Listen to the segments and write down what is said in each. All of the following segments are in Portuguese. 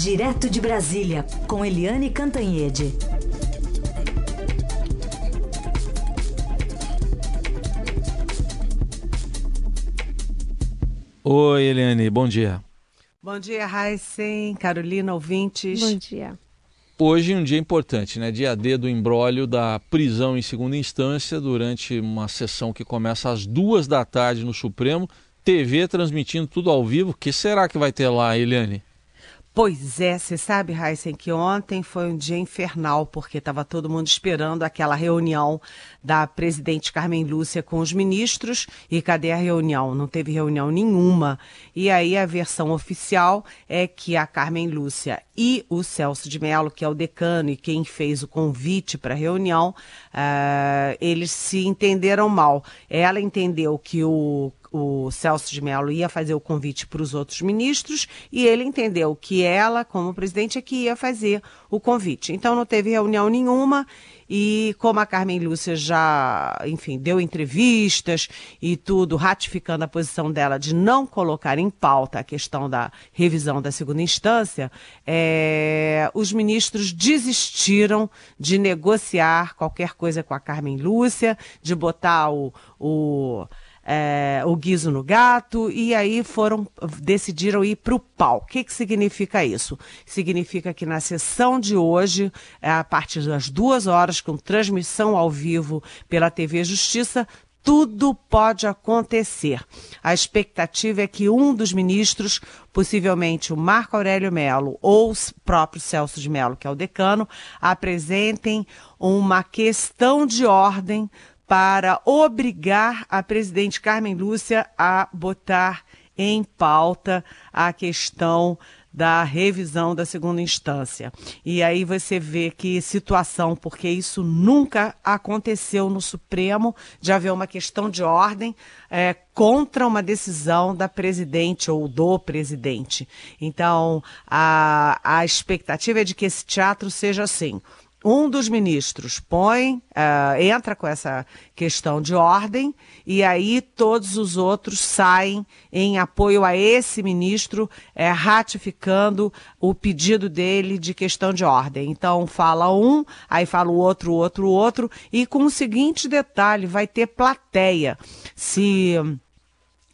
Direto de Brasília, com Eliane Cantanhede. Oi, Eliane, bom dia. Bom dia, Heisen, Carolina, ouvintes. Bom dia. Hoje um dia importante, né? Dia D do embrólio da prisão em segunda instância durante uma sessão que começa às duas da tarde no Supremo. TV transmitindo tudo ao vivo. O que será que vai ter lá, Eliane? Pois é, você sabe, Heisen, que ontem foi um dia infernal, porque estava todo mundo esperando aquela reunião da presidente Carmen Lúcia com os ministros. E cadê a reunião? Não teve reunião nenhuma. E aí a versão oficial é que a Carmen Lúcia e o Celso de Mello, que é o decano e quem fez o convite para a reunião, uh, eles se entenderam mal. Ela entendeu que o o Celso de Mello ia fazer o convite para os outros ministros e ele entendeu que ela, como presidente, é que ia fazer o convite. Então não teve reunião nenhuma e como a Carmen Lúcia já, enfim, deu entrevistas e tudo, ratificando a posição dela de não colocar em pauta a questão da revisão da segunda instância, é, os ministros desistiram de negociar qualquer coisa com a Carmen Lúcia, de botar o, o é, o guiso no gato e aí foram decidiram ir para o pau. O que, que significa isso? Significa que na sessão de hoje, é, a partir das duas horas, com transmissão ao vivo pela TV Justiça, tudo pode acontecer. A expectativa é que um dos ministros, possivelmente o Marco Aurélio Melo ou o próprio Celso de Melo, que é o decano, apresentem uma questão de ordem para obrigar a presidente Carmen Lúcia a botar em pauta a questão da revisão da segunda instância. E aí você vê que situação, porque isso nunca aconteceu no Supremo, de haver uma questão de ordem é, contra uma decisão da presidente ou do presidente. Então, a, a expectativa é de que esse teatro seja assim um dos ministros põe, uh, entra com essa questão de ordem, e aí todos os outros saem em apoio a esse ministro, é, ratificando o pedido dele de questão de ordem. Então fala um, aí fala o outro, o outro, o outro, e com o seguinte detalhe: vai ter plateia. Se.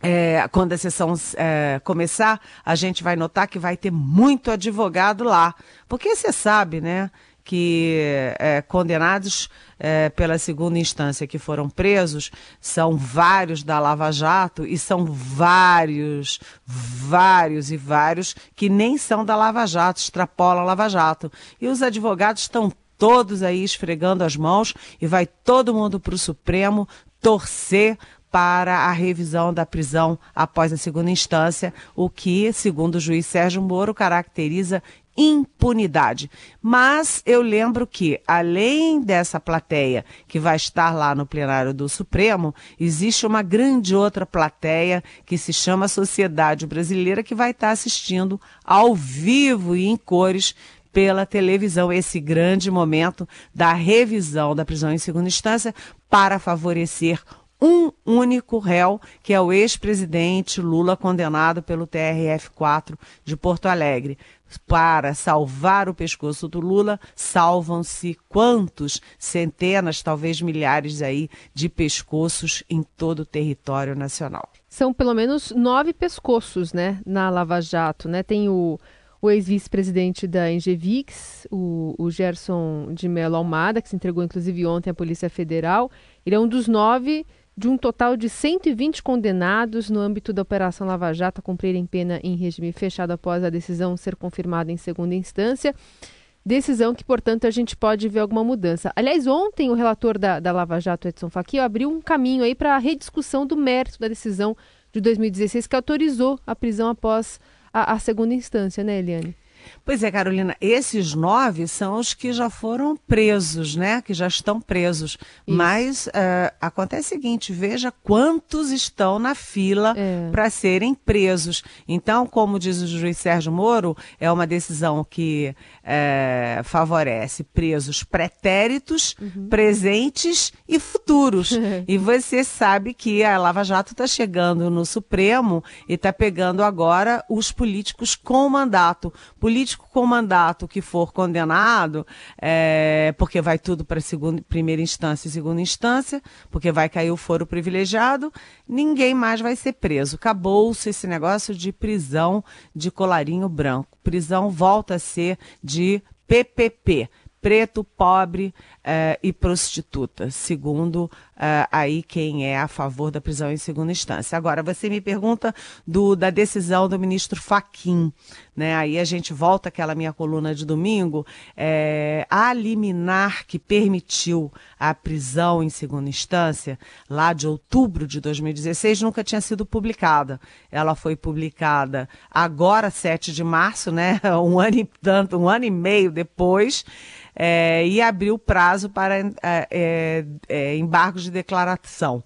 É, quando a sessão é, começar, a gente vai notar que vai ter muito advogado lá. Porque você sabe, né? Que é, condenados é, pela segunda instância que foram presos são vários da Lava Jato e são vários, vários e vários que nem são da Lava Jato, extrapolam a Lava Jato. E os advogados estão todos aí esfregando as mãos e vai todo mundo para o Supremo torcer para a revisão da prisão após a segunda instância, o que, segundo o juiz Sérgio Moro, caracteriza impunidade. Mas eu lembro que, além dessa plateia que vai estar lá no plenário do Supremo, existe uma grande outra plateia que se chama Sociedade Brasileira, que vai estar assistindo ao vivo e em cores pela televisão esse grande momento da revisão da prisão em segunda instância para favorecer um único réu, que é o ex-presidente Lula, condenado pelo TRF4 de Porto Alegre para salvar o pescoço do Lula, salvam-se quantos? Centenas, talvez milhares aí de pescoços em todo o território nacional. São pelo menos nove pescoços, né, na Lava Jato, né? Tem o, o ex-vice-presidente da Engevix, o, o Gerson de Mello Almada, que se entregou inclusive ontem à Polícia Federal. Ele é um dos nove de um total de 120 condenados no âmbito da Operação Lava Jato a cumprirem pena em regime fechado após a decisão ser confirmada em segunda instância. Decisão que, portanto, a gente pode ver alguma mudança. Aliás, ontem o relator da, da Lava Jato, Edson Fachin, abriu um caminho aí para a rediscussão do mérito da decisão de 2016 que autorizou a prisão após a, a segunda instância, né, Eliane? Pois é, Carolina, esses nove são os que já foram presos, né? Que já estão presos. Isso. Mas uh, acontece o seguinte: veja quantos estão na fila é. para serem presos. Então, como diz o juiz Sérgio Moro, é uma decisão que é, favorece presos pretéritos, uhum. presentes e futuros. e você sabe que a Lava Jato está chegando no Supremo e está pegando agora os políticos com mandato. Político com mandato que for condenado, é, porque vai tudo para primeira instância e segunda instância, porque vai cair o foro privilegiado, ninguém mais vai ser preso. Acabou-se esse negócio de prisão de colarinho branco. Prisão volta a ser de PPP preto, pobre uh, e prostituta, segundo uh, aí quem é a favor da prisão em segunda instância. Agora, você me pergunta do, da decisão do ministro Faquim, né? Aí a gente volta àquela minha coluna de domingo, é, a liminar que permitiu a prisão em segunda instância, lá de outubro de 2016, nunca tinha sido publicada. Ela foi publicada agora, 7 de março, né? Um ano e tanto, um ano e meio depois e abriu prazo para é, é, é, embargos de declaração.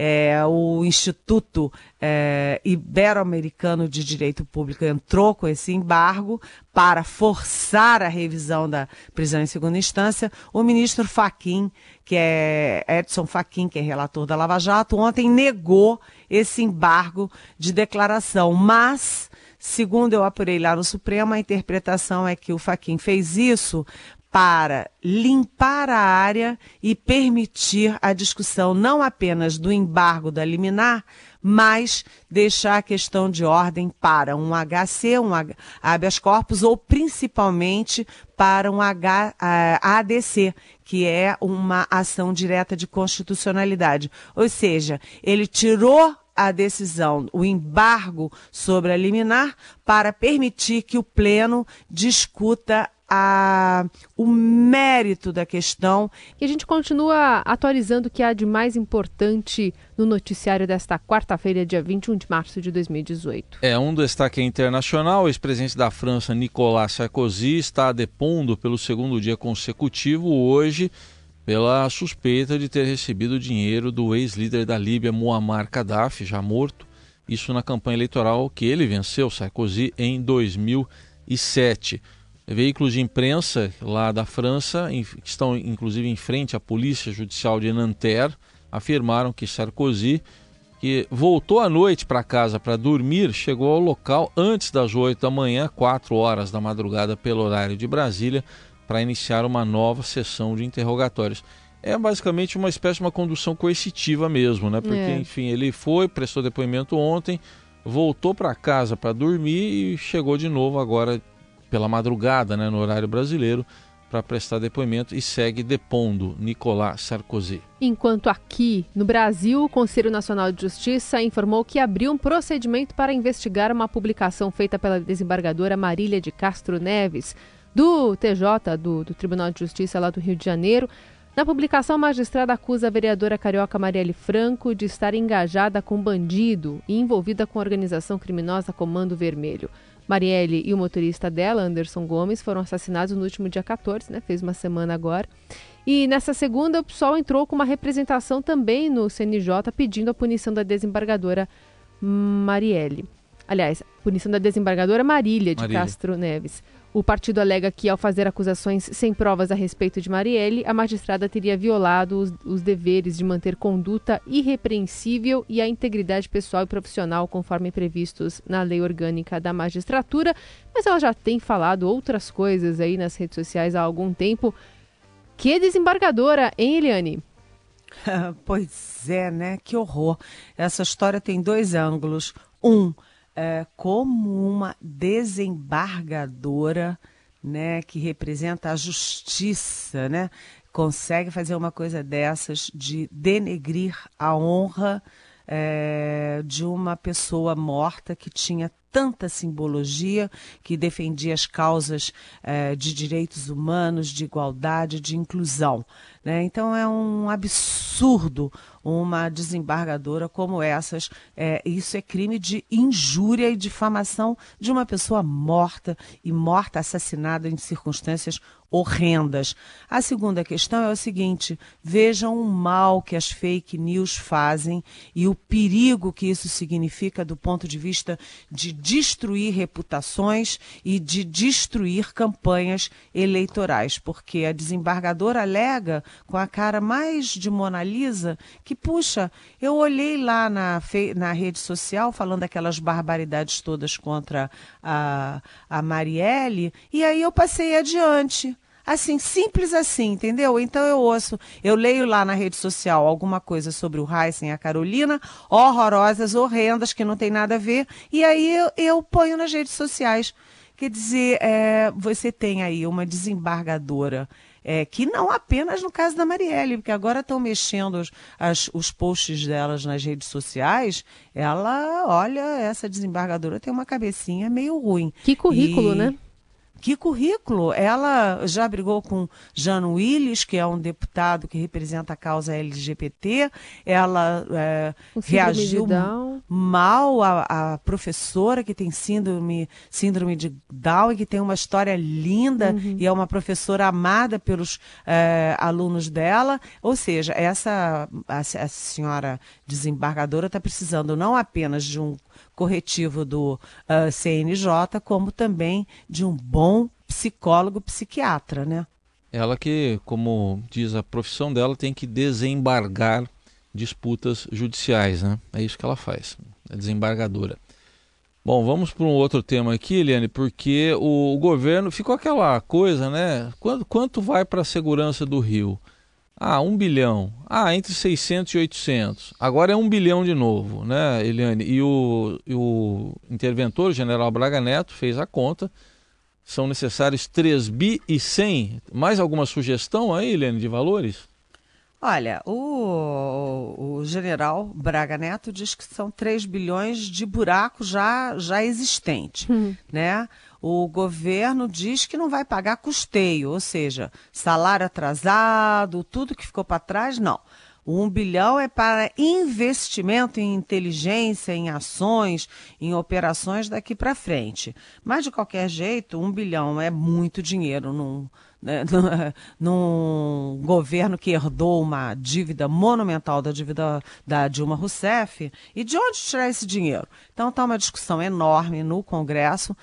É, o Instituto é, Ibero-Americano de Direito Público entrou com esse embargo para forçar a revisão da prisão em segunda instância. O ministro Faquim, que é Edson Faquim, que é relator da Lava Jato, ontem negou esse embargo de declaração, mas Segundo eu apurei lá no Supremo, a interpretação é que o Faquin fez isso para limpar a área e permitir a discussão não apenas do embargo da liminar, mas deixar a questão de ordem para um HC, um habeas corpus, ou principalmente para um H, ADC, que é uma ação direta de constitucionalidade. Ou seja, ele tirou a decisão, o embargo sobre a liminar, para permitir que o Pleno discuta a, o mérito da questão. E a gente continua atualizando o que há de mais importante no noticiário desta quarta-feira, dia 21 de março de 2018. É, um destaque internacional: o ex-presidente da França, Nicolas Sarkozy, está depondo pelo segundo dia consecutivo hoje pela suspeita de ter recebido dinheiro do ex-líder da Líbia, Muammar Gaddafi, já morto. Isso na campanha eleitoral que ele venceu, Sarkozy, em 2007 veículos de imprensa lá da França, que estão inclusive em frente à Polícia Judicial de Nanterre, afirmaram que Sarkozy, que voltou à noite para casa para dormir, chegou ao local antes das 8 da manhã, 4 horas da madrugada pelo horário de Brasília, para iniciar uma nova sessão de interrogatórios. É basicamente uma espécie de uma condução coercitiva mesmo, né? Porque, é. enfim, ele foi, prestou depoimento ontem, voltou para casa para dormir e chegou de novo agora pela madrugada, né, no horário brasileiro, para prestar depoimento e segue depondo Nicolas Sarkozy. Enquanto aqui no Brasil, o Conselho Nacional de Justiça informou que abriu um procedimento para investigar uma publicação feita pela desembargadora Marília de Castro Neves, do TJ, do, do Tribunal de Justiça lá do Rio de Janeiro. Na publicação, a magistrada acusa a vereadora carioca Marielle Franco de estar engajada com bandido e envolvida com a organização criminosa Comando Vermelho. Marielle e o motorista dela, Anderson Gomes, foram assassinados no último dia 14, né? Fez uma semana agora. E nessa segunda, o PSOL entrou com uma representação também no CNJ pedindo a punição da desembargadora Marielle. Aliás, punição da desembargadora Marília de Marília. Castro Neves. O partido alega que, ao fazer acusações sem provas a respeito de Marielle, a magistrada teria violado os, os, deveres de manter conduta irrepreensível e a integridade pessoal e profissional, conforme previstos na lei orgânica da magistratura. Mas ela já tem falado outras coisas aí nas redes sociais há algum tempo. Que desembargadora, hein, Eliane? pois é, né? Que horror. Essa história tem dois ângulos. Um, é, como uma desembargadora, né, que representa a justiça, né, consegue fazer uma coisa dessas de denegrir a honra é, de uma pessoa morta que tinha tanta simbologia, que defendia as causas é, de direitos humanos, de igualdade, de inclusão. Né? Então é um absurdo uma desembargadora como essas. É, isso é crime de injúria e difamação de uma pessoa morta e morta, assassinada em circunstâncias horrendas. A segunda questão é o seguinte: vejam o mal que as fake news fazem e o perigo que isso significa do ponto de vista de destruir reputações e de destruir campanhas eleitorais, porque a desembargadora alega com a cara mais de Mona Lisa que, puxa, eu olhei lá na, na rede social falando aquelas barbaridades todas contra a, a Marielle e aí eu passei adiante. Assim, simples assim, entendeu? Então eu ouço, eu leio lá na rede social alguma coisa sobre o Heisen e a Carolina, horrorosas, horrendas, que não tem nada a ver, e aí eu, eu ponho nas redes sociais. Quer dizer, é, você tem aí uma desembargadora é, que não apenas no caso da Marielle, porque agora estão mexendo os, as, os posts delas nas redes sociais. Ela, olha, essa desembargadora tem uma cabecinha meio ruim. Que currículo, e... né? Que currículo! Ela já brigou com Jano Willis, que é um deputado que representa a causa LGBT. Ela é, reagiu mal à, à, professora que tem síndrome, síndrome de Down e que tem uma história linda uhum. e é uma professora amada pelos é, alunos dela. Ou seja, essa a, a senhora desembargadora está precisando não apenas de um corretivo do uh, ah, CNJ, como também de um bom psicólogo psiquiatra, né? Ela que, como diz a profissão dela, tem que desembargar disputas judiciais, né? É isso que ela faz, é desembargadora. Bom, vamos para um outro tema aqui, Eliane, porque o, governo ficou aquela coisa, né? Quanto, quanto vai para a segurança do Rio? Ah, um bilhão. Ah, entre 600 e 800. Agora é um bilhão de novo, né, Eliane? E o, e o interventor, general Braga Neto, fez a conta. São necessários 3 bi e 100. Mais alguma sugestão aí, Eliane, de valores? Olha, o, o general Braga Neto diz que são 3 bilhões de buraco já, já existente, hum. né? O governo diz que não vai pagar custeio, ou seja, salário atrasado, tudo que ficou para trás, não. Um bilhão é para investimento em inteligência, em ações, em operações daqui para frente. Mas, de qualquer jeito, um bilhão é muito dinheiro num, né, num governo que herdou uma dívida monumental da dívida da Dilma Rousseff. E de onde tirar esse dinheiro? Então está uma discussão enorme no Congresso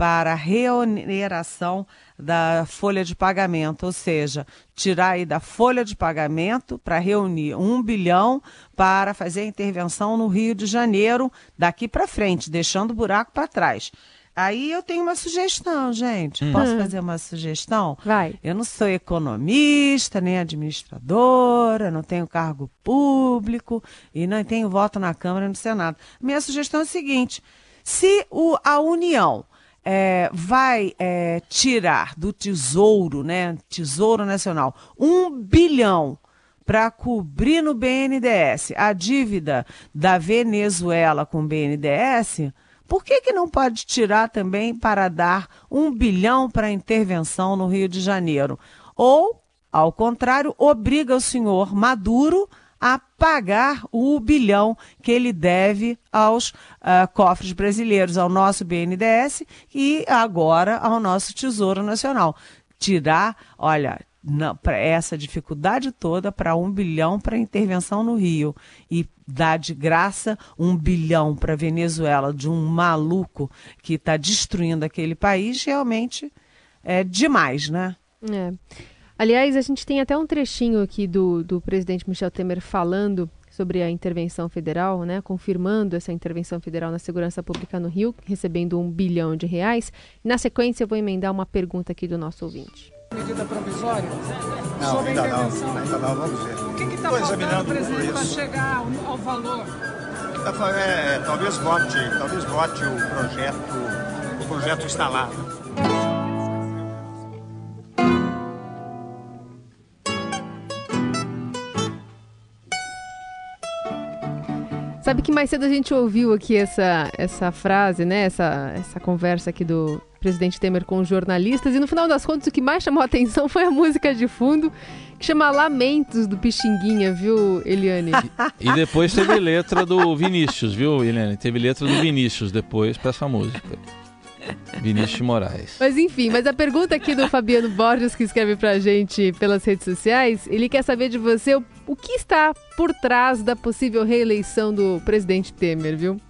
para a reoneração da folha de pagamento, ou seja, tirar aí da folha de pagamento para reunir um bilhão para fazer a intervenção no Rio de Janeiro daqui para frente, deixando o buraco para trás. Aí eu tenho uma sugestão, gente. Hum. Posso fazer uma sugestão? Vai. Eu não sou economista, nem administradora, não tenho cargo público e não tenho voto na Câmara e no Senado. Minha sugestão é a seguinte: se o, a União é, vai é, tirar do Tesouro, né, Tesouro Nacional, um bilhão para cobrir no BNDES a dívida da Venezuela com o BNDES, por que, que não pode tirar também para dar um bilhão para intervenção no Rio de Janeiro? Ou, ao contrário, obriga o senhor Maduro a pagar o bilhão que ele deve aos uh, cofres brasileiros, ao nosso BNDES e agora ao nosso Tesouro Nacional. Tirar, olha, essa dificuldade toda para um bilhão para intervenção no Rio e dar de graça um bilhão para Venezuela de um maluco que está destruindo aquele país realmente é demais, né? É. Aliás, a gente tem até um trechinho aqui do, do presidente Michel Temer falando sobre a intervenção federal, né, confirmando essa intervenção federal na segurança pública no Rio, recebendo um bilhão de reais. Na sequência, eu vou emendar uma pergunta aqui do nosso ouvinte. Medida provisória? Não, sobre ainda não, ainda não, vamos ver. O que está faltando, presidente, para chegar ao, ao valor? É, é, talvez vote, talvez vote o projeto, o projeto instalado. Sabe que mais cedo a gente ouviu aqui essa, essa frase, né? Essa, essa conversa aqui do presidente Temer com os jornalistas. E no final das contas, o que mais chamou a atenção foi a música de fundo, que chama Lamentos do Pixinguinha, viu, Eliane? E, e depois teve letra do Vinícius, viu, Eliane? Teve letra do Vinícius depois para essa música. Vinícius Moraes. Mas enfim, mas a pergunta aqui do Fabiano Borges, que escreve pra gente pelas redes sociais, ele quer saber de você o, o que está por trás da possível reeleição do presidente Temer, viu?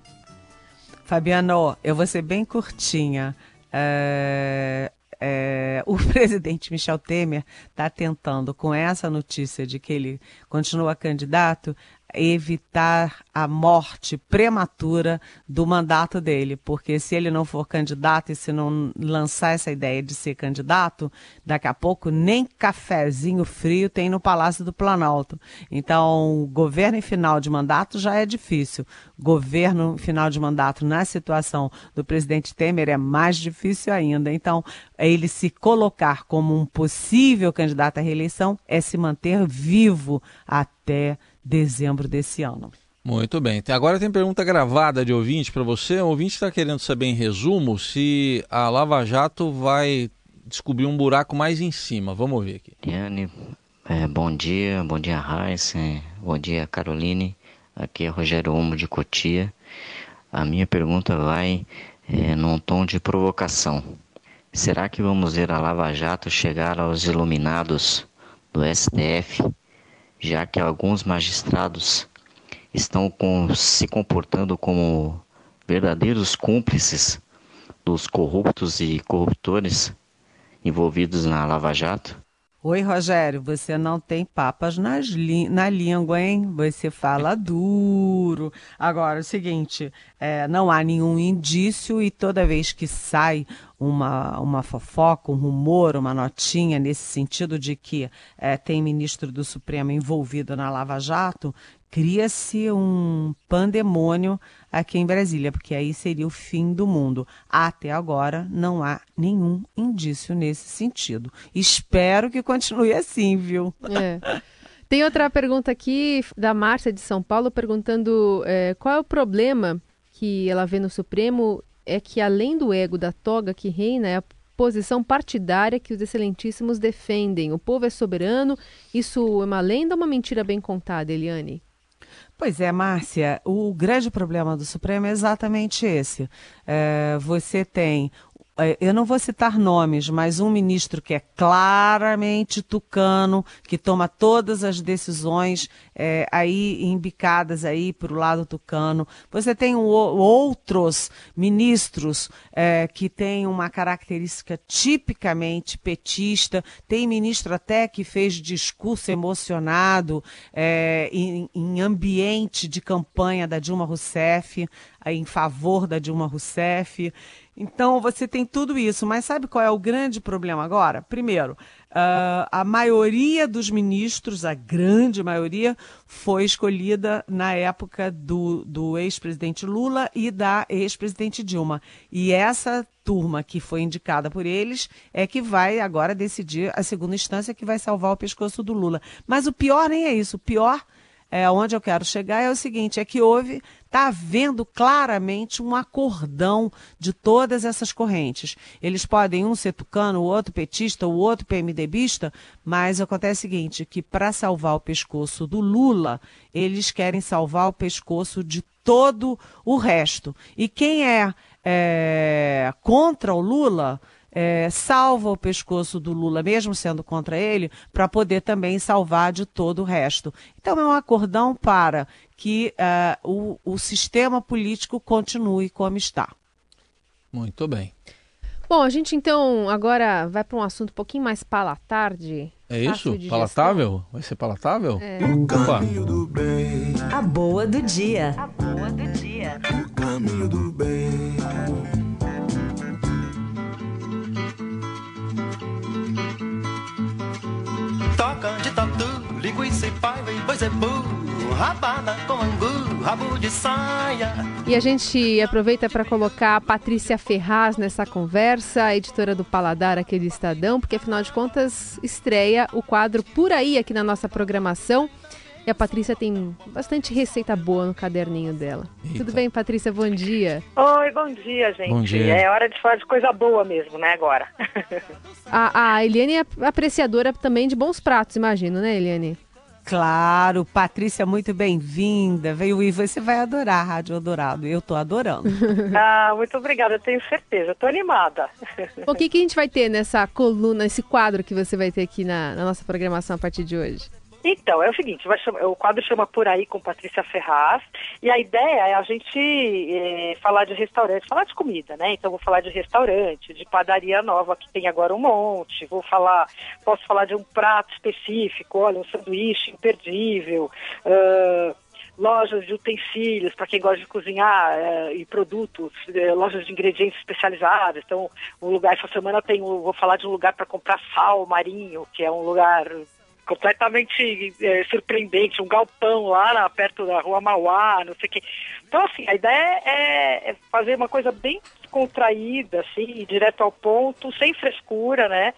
Fabiano, eu vou ser bem curtinha. É, é, o presidente Michel Temer está tentando, com essa notícia de que ele continua candidato, evitar a morte prematura do mandato dele, porque se ele não for candidato e se não lançar essa ideia de ser candidato, daqui a pouco nem cafezinho frio tem no Palácio do Planalto. Então, governo em final de mandato já é difícil. Governo em final de mandato na situação do presidente Temer é mais difícil ainda. Então, ele se colocar como um possível candidato à reeleição é se manter vivo até dezembro desse ano. Muito bem. Agora tem pergunta gravada de ouvinte para você. O ouvinte está querendo saber, em resumo, se a Lava Jato vai descobrir um buraco mais em cima. Vamos ver aqui. Liane, é, bom dia. Bom dia, Raíssa. Bom dia, Caroline. Aqui é Rogério Omo de Cotia. A minha pergunta vai é, num tom de provocação. Será que vamos ver a Lava Jato chegar aos iluminados do STF já que alguns magistrados estão com, se comportando como verdadeiros cúmplices dos corruptos e corruptores envolvidos na Lava Jato? Oi, Rogério, você não tem papas nas na língua, hein? Você fala duro. Agora, é o seguinte, é, não há nenhum indício e toda vez que sai uma, uma fofoca, um rumor, uma notinha nesse sentido de que é, tem ministro do Supremo envolvido na Lava Jato, cria-se um pandemônio aqui em Brasília, porque aí seria o fim do mundo. Até agora não há nenhum indício nesse sentido. Espero que continue assim, viu? É. Tem outra pergunta aqui da Márcia de São Paulo perguntando é, qual é o problema que ela vê no Supremo é que além do ego da toga que reina é a posição partidária que os excelentíssimos defendem. O povo é soberano. Isso é uma lenda ou uma mentira bem contada, Eliane? Pois é, Márcia, o grande problema do Supremo é exatamente esse. É, você tem é, eu não vou citar nomes, mas um ministro que é claramente tucano, que toma todas as decisões é, aí embicadas aí para o lado tucano. Você tem um, outros ministros é, que têm uma característica tipicamente petista. Tem ministro até que fez discurso emocionado é, em, em ambiente de campanha da Dilma Rousseff, em favor da Dilma Rousseff. Então você tem tudo isso, mas sabe qual é o grande problema agora? Primeiro, uh, a maioria dos ministros, a grande maioria, foi escolhida na época do, do ex-presidente Lula e da ex-presidente Dilma. E essa turma que foi indicada por eles é que vai agora decidir a segunda instância que vai salvar o pescoço do Lula. Mas o pior nem é isso. O pior onde eu quero chegar é o seguinte: é que houve, está havendo claramente um acordão de todas essas correntes. Eles podem um ser tucano, o outro petista, o outro PMDBista, mas acontece o seguinte: que para salvar o pescoço do Lula, eles querem salvar o pescoço de todo o resto. E quem é, é contra o Lula é, salva o pescoço do Lula, mesmo sendo contra ele, para poder também salvar de todo o resto. Então é um acordão para que uh, o, o sistema político continue como está. Muito bem. Bom, a gente então agora vai para um assunto um pouquinho mais palatarde. É isso? Palatável? Vai ser palatável? É. O caminho do bem. A boa do dia. A boa do dia. O caminho do bem. Zebu, rabada com angu, rabo de saia. E a gente aproveita para colocar a Patrícia Ferraz nessa conversa, editora do Paladar aqui do Estadão, porque afinal de contas estreia o quadro Por Aí aqui na nossa programação. E a Patrícia tem bastante receita boa no caderninho dela. Eita. Tudo bem, Patrícia? Bom dia. Oi, bom dia, gente. Bom dia. É hora de falar de coisa boa mesmo, né, agora. a, a Eliane é apreciadora também de bons pratos, imagino, né, Eliane? Claro, Patrícia, muito bem-vinda. Veio e você vai adorar a Rádio Eldorado. Eu tô adorando. ah, muito obrigada, eu tenho certeza. Tô animada. O que, que a gente vai ter nessa coluna, esse quadro que você vai ter aqui na, na nossa programação a partir de hoje? Então, é o seguinte, chamar, o quadro chama Por Aí com Patrícia Ferraz, e a ideia é a gente é, falar de restaurante, falar de comida, né? Então, vou falar de restaurante, de padaria nova, que tem agora um monte, vou falar, posso falar de um prato específico, olha, um sanduíche imperdível, uh, lojas de utensílios para quem gosta de cozinhar uh, e produtos, uh, lojas de ingredientes especializados. Então, um lugar essa semana tem, vou falar de um lugar para comprar sal marinho, que é um lugar completamente é, surpreendente, um galpão lá perto da rua Mauá, não sei o quê. Então, assim, a ideia é, é fazer uma coisa bem contraída, assim, direto ao ponto, sem frescura, né?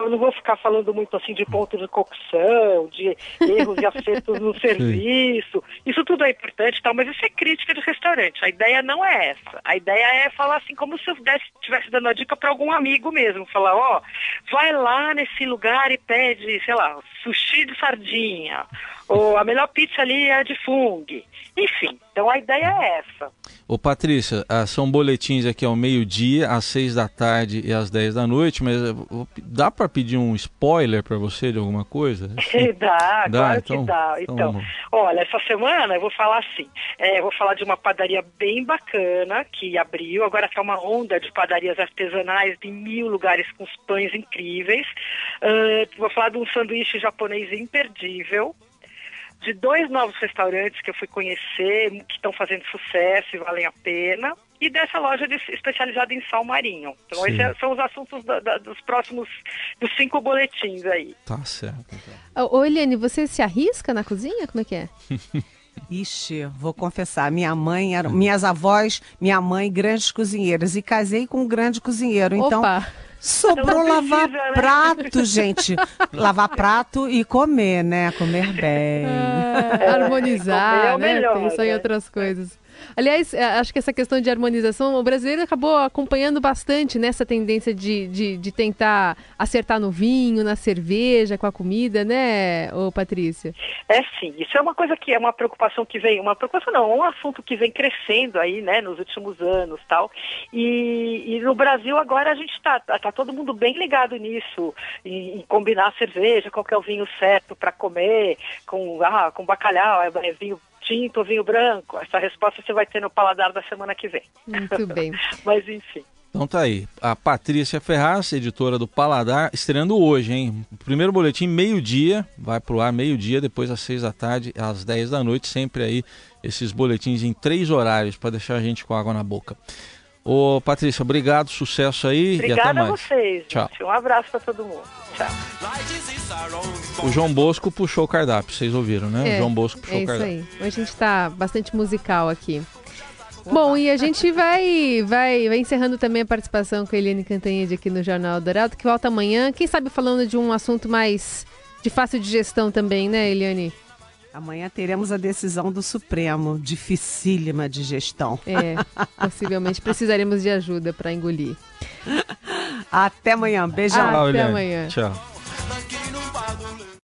Eu não vou ficar falando muito assim de ponto de cocção, de erros e acertos no serviço. Isso tudo é importante, tal, mas isso é crítica de restaurante. A ideia não é essa. A ideia é falar assim, como se eu estivesse dando a dica para algum amigo mesmo. Falar, ó, oh, vai lá nesse lugar e pede, sei lá, sushi de sardinha. Ou a melhor pizza ali é de fung. Enfim, então a ideia é essa. Ô Patrícia, ah, são boletins aqui ao meio-dia, às seis da tarde e às dez da noite, mas eh, dá para pedir um spoiler para você de alguma coisa? dá, dá, claro então, que dá. Então, então olha, essa semana eu vou falar assim, é, vou falar de uma padaria bem bacana que abriu, agora é uma onda de padarias artesanais em mil lugares com os pães incríveis. Uh, vou falar de um sanduíche japonês imperdível, de dois novos restaurantes que eu fui conhecer, que estão fazendo sucesso e valem a pena, e dessa loja de, especializada em sal marinho. Então, Sim. esses é, são os assuntos da, da, dos próximos, dos cinco boletins aí. Tá certo. Então. Ô, Eliane, você se arrisca na cozinha? Como é que é? Ixi, vou confessar, minha mãe, era, minhas avós, minha mãe, grandes cozinheiras, e casei com um grande cozinheiro, então... Opa. Sobrou lavar né? prato, gente. lavar prato e comer, né? Comer bem. Ah, harmonizar, é, né? Melhor, Pensar né? em outras coisas. Aliás, é, acho que essa questão de harmonização, o brasileiro acabou acompanhando bastante nessa tendência de, de, de, tentar acertar no vinho, na cerveja, com a comida, né, ô Patrícia? É sim, isso é uma coisa que é uma preocupação que vem, uma preocupação não, um assunto que vem crescendo aí, né, nos últimos anos tal. E, e no Brasil agora a gente está tá todo mundo bem ligado nisso, em, em combinar a cerveja, qual é o vinho certo para comer, com, ah, com bacalhau, é, é vinho tinto ou vinho branco? Essa resposta você vai ter no paladar da semana que vem. Muito bem. Mas enfim. Então tá aí, a Patrícia Ferraz, editora do Paladar, estreando hoje, hein? Primeiro boletim, meio-dia, vai pro ar meio-dia, depois às seis da tarde, às dez da noite, sempre aí esses boletins em três horários para deixar a gente com água na boca. Ô Patrícia, obrigado, sucesso aí Obrigada e até mais. a vocês. Tchau. Um abraço para todo mundo. Tchau. O João Bosco puxou o cardápio, vocês ouviram, né? É, o João Bosco puxou é o cardápio. Isso aí. Hoje a gente está bastante musical aqui. Bom, e a gente vai, vai, vai encerrando também a participação com a Eliane Cantanhede aqui no Jornal Dourado, que volta amanhã. Quem sabe falando de um assunto mais de fácil digestão também, né, Eliane? Amanhã teremos a decisão do Supremo, dificílima de gestão. É, possivelmente precisaremos de ajuda para engolir. Até amanhã, beijão. Até amanhã. Tchau.